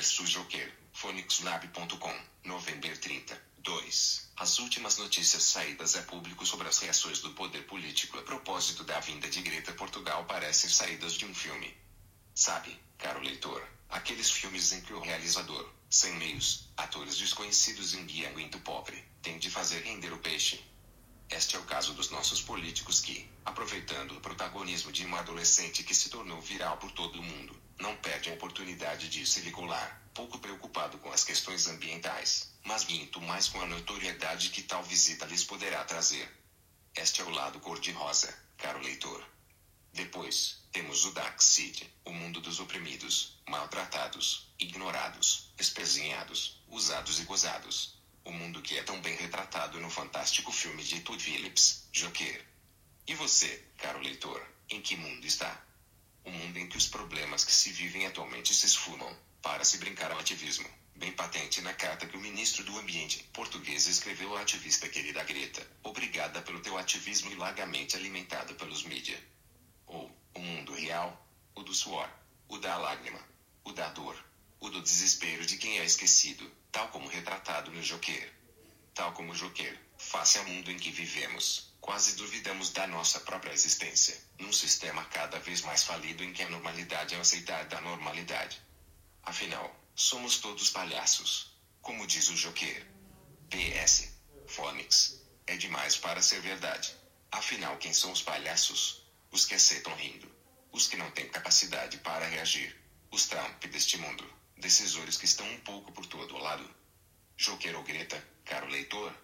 Joker, phoenixlab.com, novembro 30, 2. As últimas notícias saídas a público sobre as reações do poder político a propósito da vinda de Greta Portugal parecem saídas de um filme. Sabe, caro leitor, aqueles filmes em que o realizador, sem meios, atores desconhecidos e um guia muito pobre, tem de fazer render o peixe. Este é o caso dos nossos políticos que, o protagonismo de uma adolescente que se tornou viral por todo o mundo, não perde a oportunidade de se vincular, pouco preocupado com as questões ambientais, mas muito mais com a notoriedade que tal visita lhes poderá trazer. Este é o lado cor-de-rosa, caro leitor. Depois, temos o Dark City, o mundo dos oprimidos, maltratados, ignorados, espezinhados, usados e gozados. O mundo que é tão bem retratado no fantástico filme de Todd Phillips, Joker. E você, caro leitor, em que mundo está? O mundo em que os problemas que se vivem atualmente se esfumam, para se brincar ao ativismo, bem patente na carta que o ministro do Ambiente português escreveu à ativista querida Greta, obrigada pelo teu ativismo e largamente alimentado pelos mídia. Ou, o mundo real, o do suor, o da lágrima, o da dor, o do desespero de quem é esquecido, tal como retratado no Joker. Tal como o Joker, face ao mundo em que vivemos, quase duvidamos da nossa própria existência, num sistema cada vez mais falido em que a normalidade é aceitar da normalidade. Afinal, somos todos palhaços. Como diz o Joker. PS. Fônix. É demais para ser verdade. Afinal, quem são os palhaços? Os que aceitam rindo. Os que não têm capacidade para reagir. Os Trump deste mundo. Decisores que estão um pouco por todo lado. Joker ou Greta, caro leitor,